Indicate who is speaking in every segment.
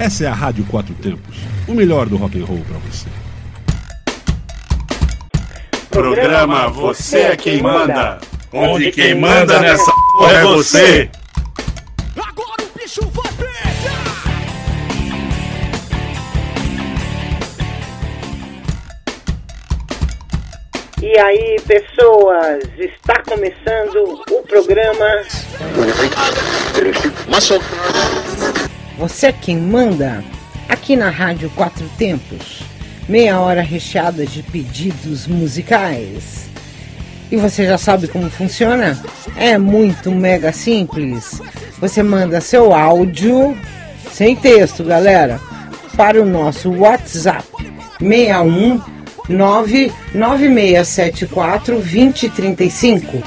Speaker 1: Essa é a Rádio Quatro Tempos, o melhor do rock and roll para você.
Speaker 2: Programa Você é quem manda, onde quem manda nessa porra é você.
Speaker 3: Agora o bicho vai pegar!
Speaker 4: E aí, pessoas, está começando o programa
Speaker 5: Você é quem manda aqui na Rádio Quatro Tempos. Meia hora recheada de pedidos musicais. E você já sabe como funciona? É muito mega simples. Você manda seu áudio sem texto, galera, para o nosso WhatsApp 61 99674 2035.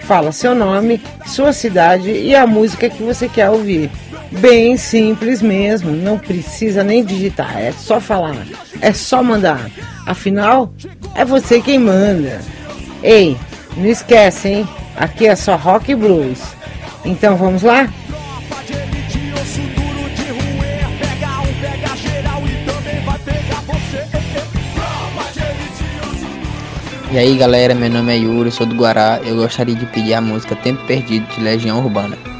Speaker 5: Fala seu nome, sua cidade e a música que você quer ouvir. Bem simples mesmo, não precisa nem digitar, é só falar, é só mandar. Afinal, é você quem manda. Ei, não esquece, hein? Aqui é só rock e blues. Então vamos lá?
Speaker 3: E
Speaker 6: aí galera, meu nome é Yuri, sou do Guará. Eu gostaria de pedir a música Tempo Perdido de Legião Urbana.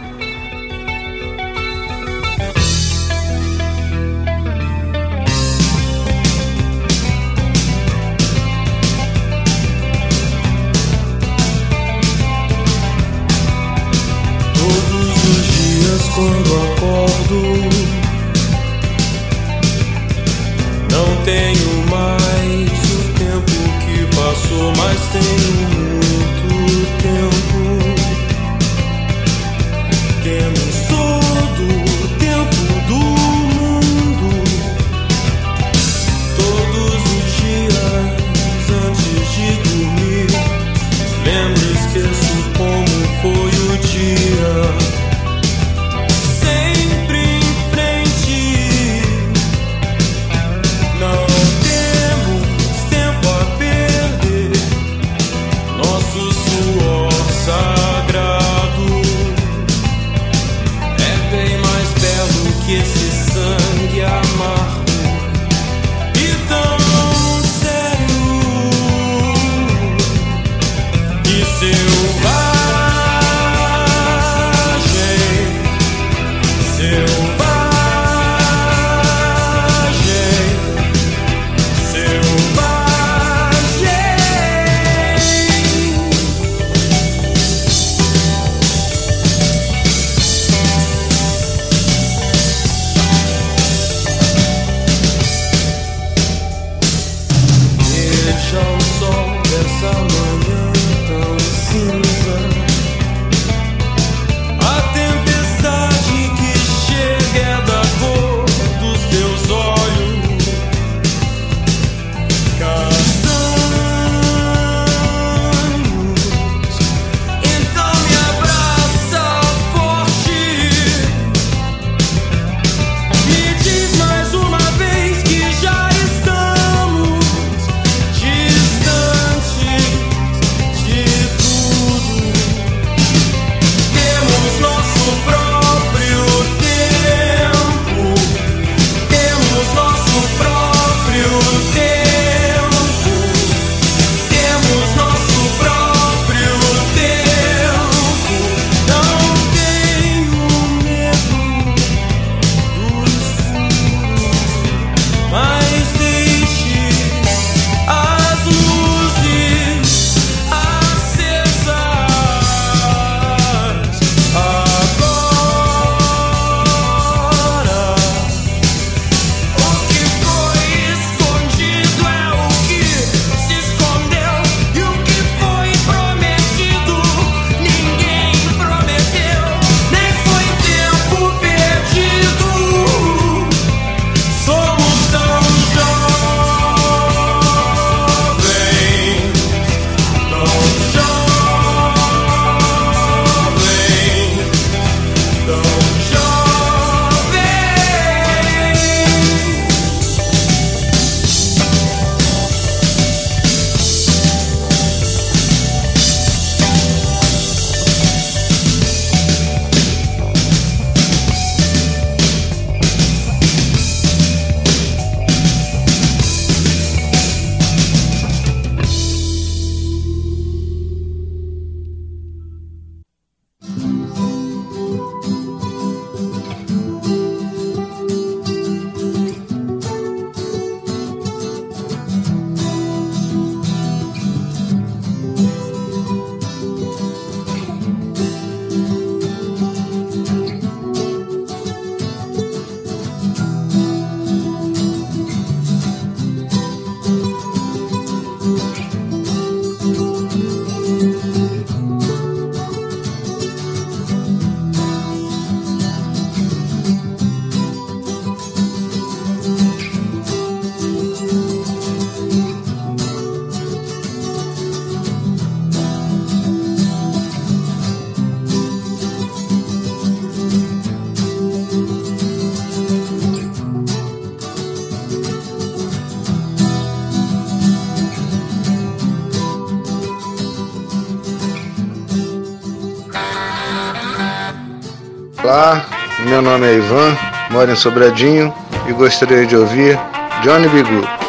Speaker 7: Olá, meu nome é Ivan, moro em Sobradinho e gostaria de ouvir Johnny Bigu.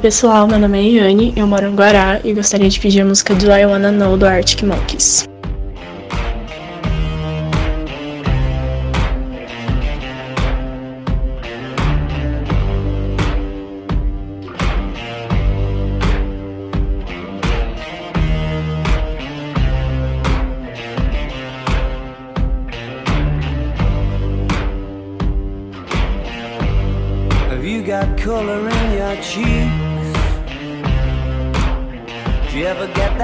Speaker 8: Pessoal, meu nome é Iane, eu moro em Guará e gostaria de pedir a música do I Wanna Know do Arctic Monkeys.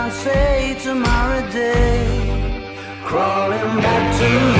Speaker 9: can't say tomorrow day. Crawling back to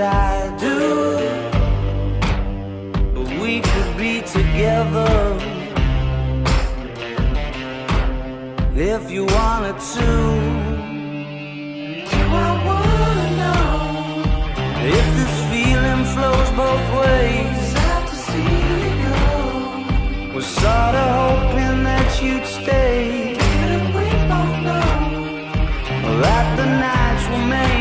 Speaker 9: I do. But we could be together if you wanted to. Do I wanna know if this feeling flows both ways? Out to see it go. Was sorta hoping that you'd stay. Didn't we both know that the nights were made?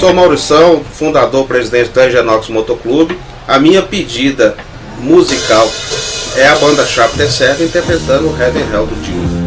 Speaker 10: Sou Maurição, fundador, presidente da Engenox Motoclube. A minha pedida musical é a banda Chapter 7 interpretando Heaven Hell do Dio.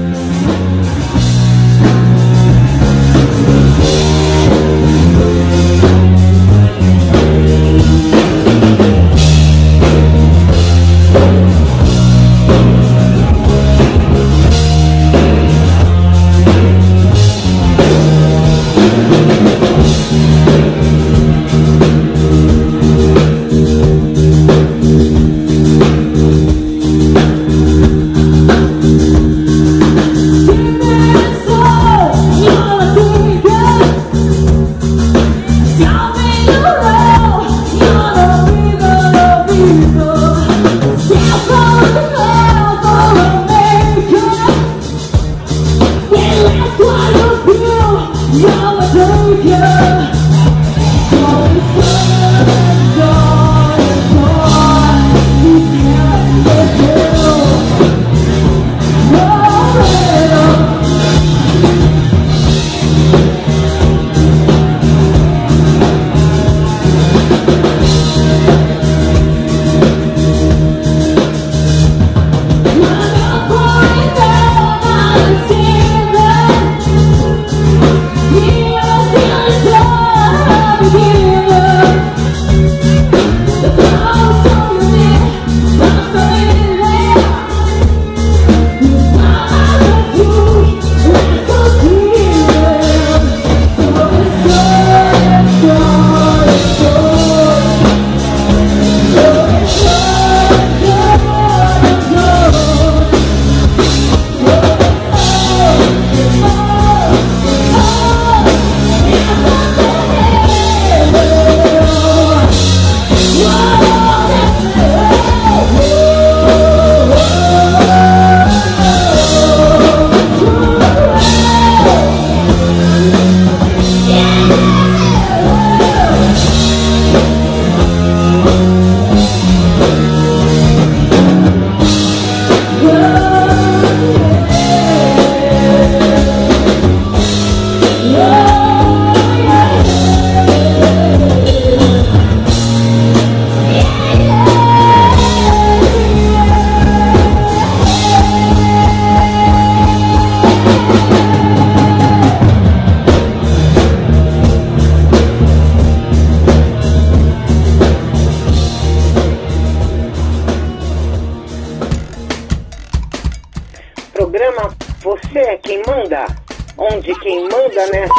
Speaker 4: Quem manda nessa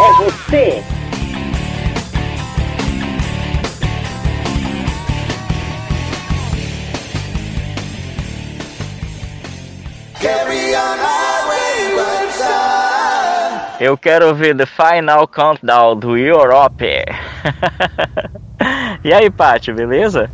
Speaker 4: é você.
Speaker 11: Eu quero ver The Final Countdown do Europe. e aí, Paty, beleza?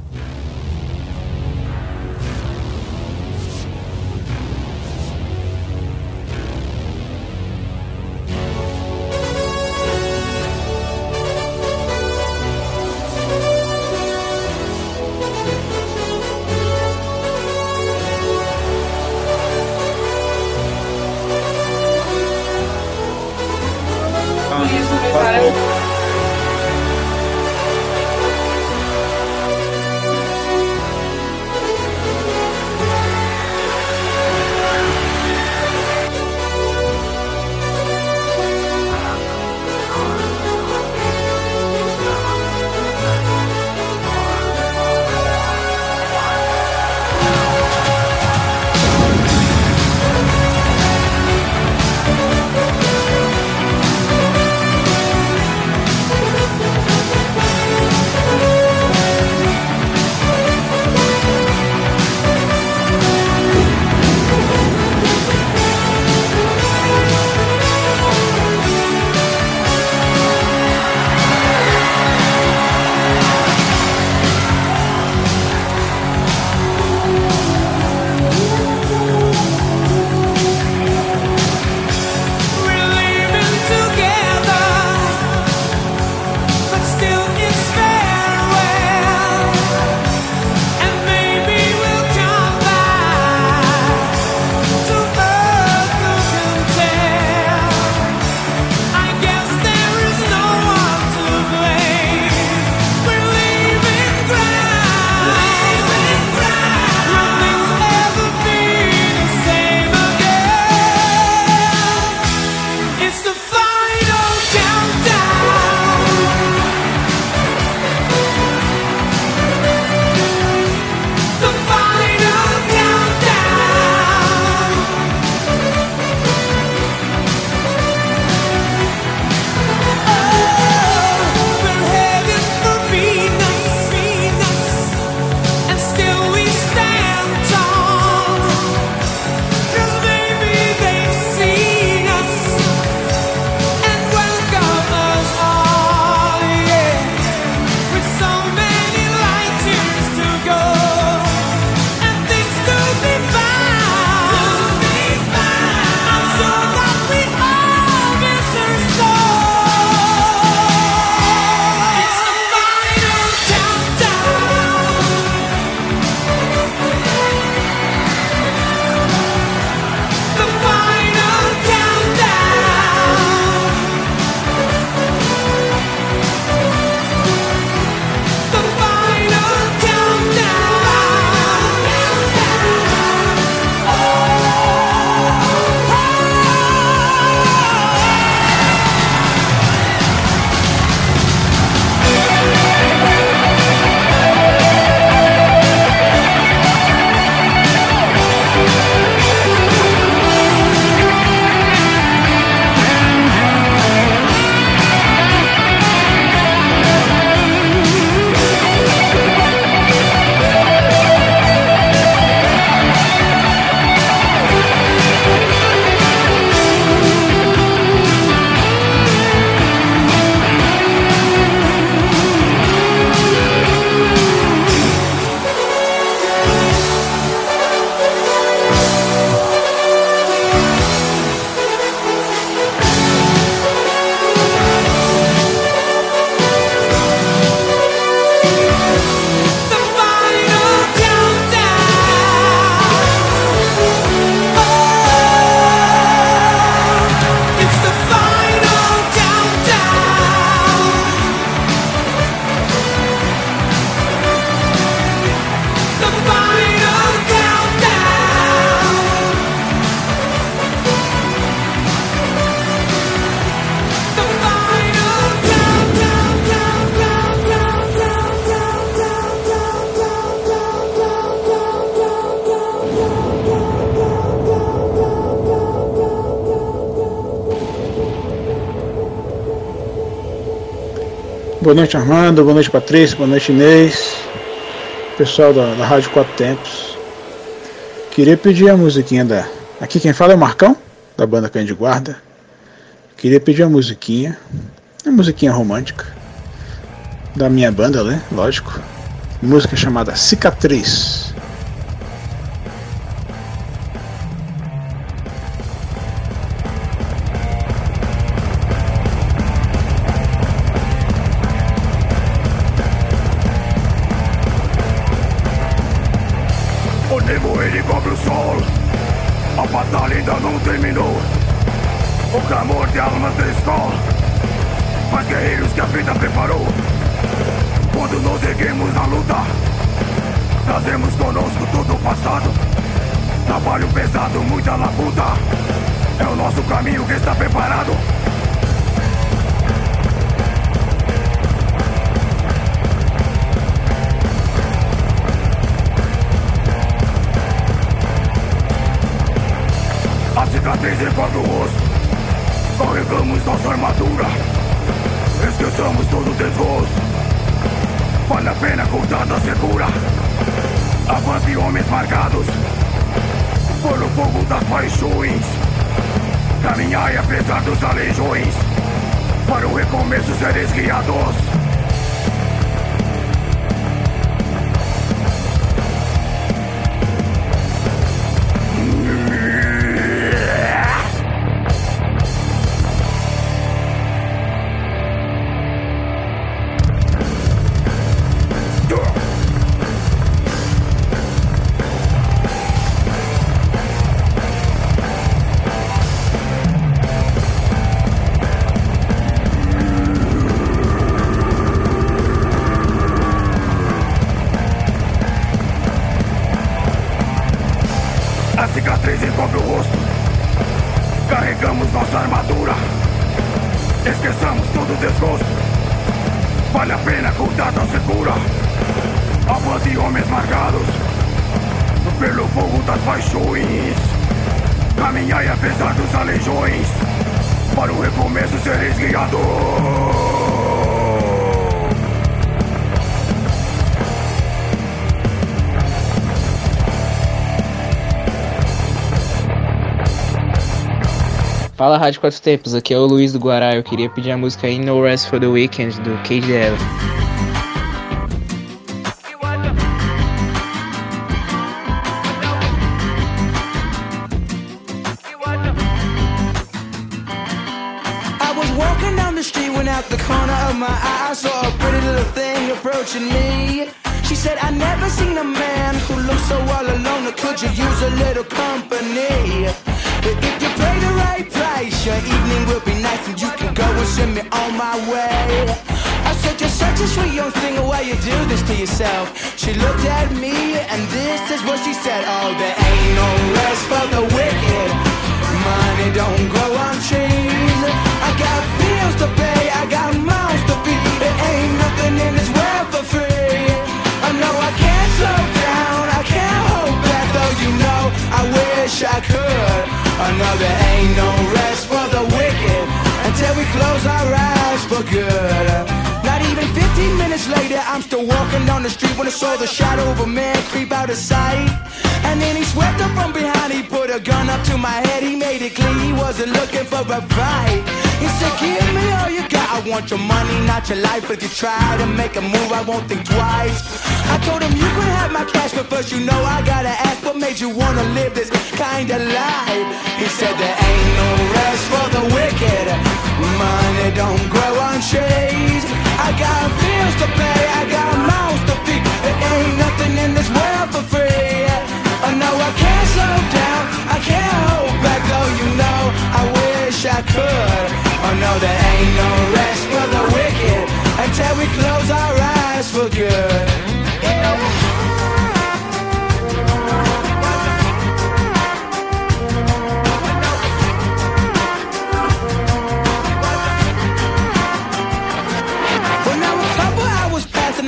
Speaker 12: Boa noite, Armando. Boa noite, Patrícia. Boa noite, Inês. Pessoal da, da Rádio Quatro Tempos. Queria pedir a musiquinha da. Aqui quem fala é o Marcão, da banda Cães de Guarda. Queria pedir a musiquinha. Uma musiquinha romântica. Da minha banda, né? Lógico. Música chamada Cicatriz.
Speaker 3: O nevoeiro cobre o sol. A batalha ainda não terminou O clamor de almas da escola Mas guerreiros que a vida preparou Quando nos erguemos na luta Trazemos conosco todo o passado Trabalho pesado, muita labuta É o nosso caminho que está preparado cicatriz encobre o rosto. Carregamos nossa armadura. Esqueçamos todo o desgosto. Vale a pena contada segura Avante homens marcados. Pelo fogo das paixões. Caminhai apesar dos aleijões. Para o recomeço seres guiados
Speaker 13: Fala Rádio Quatro Tempos, aqui é o Luiz do Guará. Eu queria pedir a música aí No Rest for the Weekend do KGL.
Speaker 14: Me. She said, I never seen a man who looks so all alone. Could you use a little company? You're such a sweet young thing, why you do this to yourself? She looked at me and this is what she said. Oh, there ain't no rest for the wicked. Money don't grow on trees. I got bills to pay, I got mouths to feed. There ain't nothing in this world for free. I know I can't slow down, I can't hold back, though you know I wish I could. I know there ain't no rest for the wicked until we close our eyes for good. 15 minutes later, I'm still walking down the street when I saw the shadow of a man creep out of sight. And then he swept up from behind, he put a gun up to my head, he made it clear he wasn't looking for a fight. He said, Give me all you got, I want your money, not your life. If you try to make a move, I won't think twice. I told him, You can have my cash, but first you know I gotta ask, What made you wanna live this kind of life? He said, There ain't no rest for the wicked, money don't grow on trees. I got bills to pay, I got mouths to feed. There ain't nothing in this world for free. I can't slow down, I can't hold back, though you know I wish I could. Oh, I know there ain't no rest for the wicked until we close our eyes for good.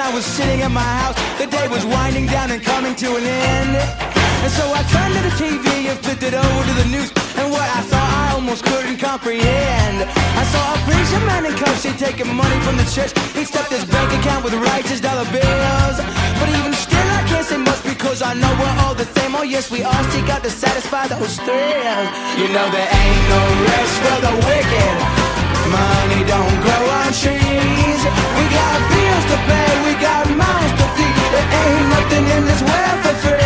Speaker 14: I was sitting in my house. The day was winding down and coming to an end. And so I turned to the TV and flipped it over to the news. And what I saw, I almost couldn't
Speaker 9: comprehend. I saw a preacher man in cuffs, he taking money from the church. He stuffed his bank account with righteous dollar bills. But even still, I can't say much because I know we're all the same. Oh yes, we all seek out to satisfy those thrills. You know there ain't no rest for the wicked. Money don't grow on trees. We got bills to pay, we got mouths to feed. There ain't nothing in this world for free.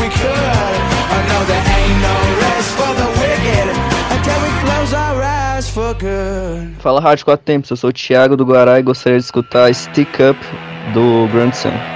Speaker 9: We could. I know there ain't no rest for the wicked until we close our eyes for good.
Speaker 15: Fala Rádio Quatro Tempos, eu sou o Thiago do Guará e gostaria de escutar Stick Up do Grandson.
Speaker 16: Now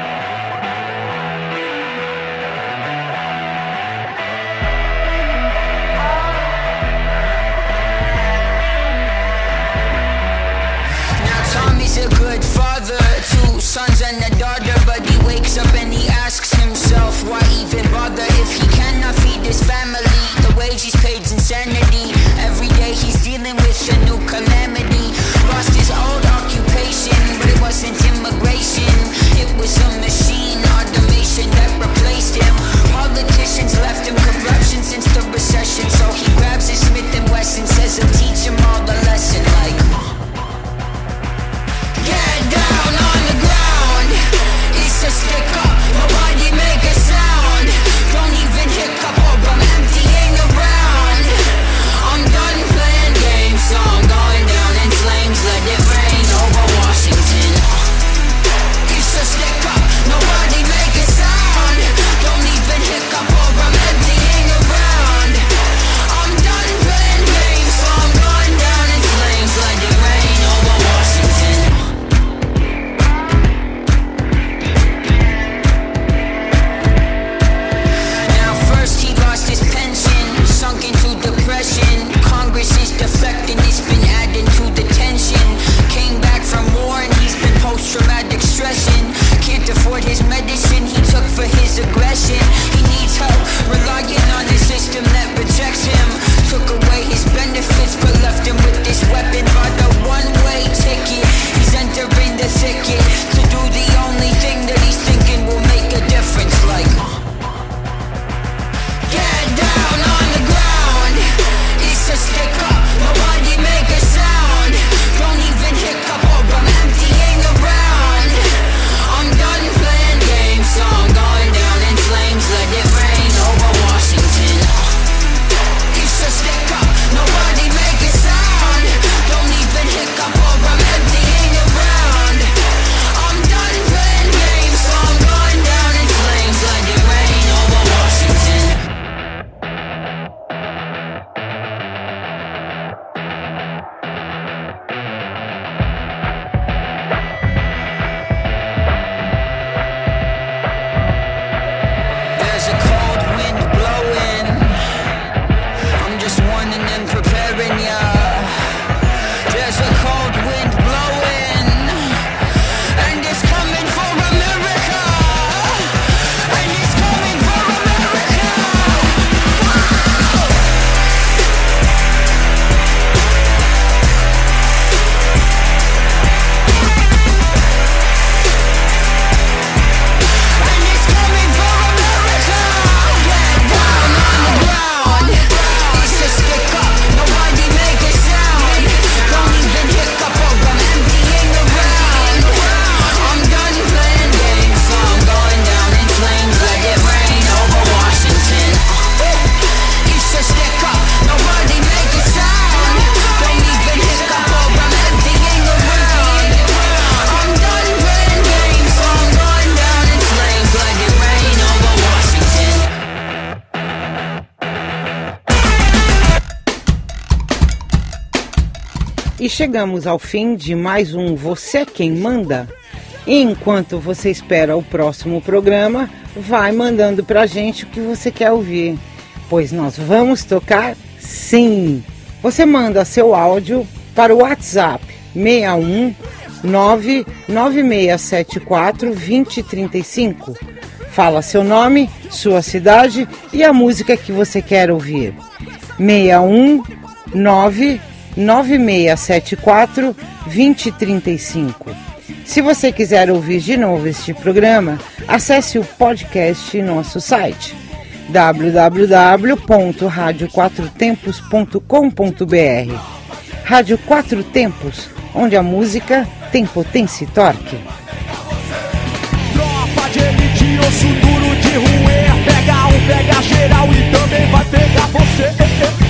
Speaker 16: The wage he's paid's insanity. Every day he's dealing with a new calamity. Lost his old occupation, but it wasn't immigration. It was a machine automation that replaced him. Politicians left him corruption since the recession, so he grabs his Smith and Wesson, says he'll teach him all the lesson
Speaker 5: chegamos ao fim de mais um Você Quem Manda. E enquanto você espera o próximo programa, vai mandando pra gente o que você quer ouvir. Pois nós vamos tocar sim! Você manda seu áudio para o WhatsApp 61 99674 2035. Fala seu nome, sua cidade e a música que você quer ouvir. 61 99674 2035. Se você quiser ouvir de novo este programa, acesse o podcast em nosso site www.radioquatrotempos.com.br Rádio Quatro Tempos, onde a música tem potência e torque.
Speaker 17: Tropa de elite, osso duro de roer. Pega um, pega geral e também vai pegar você.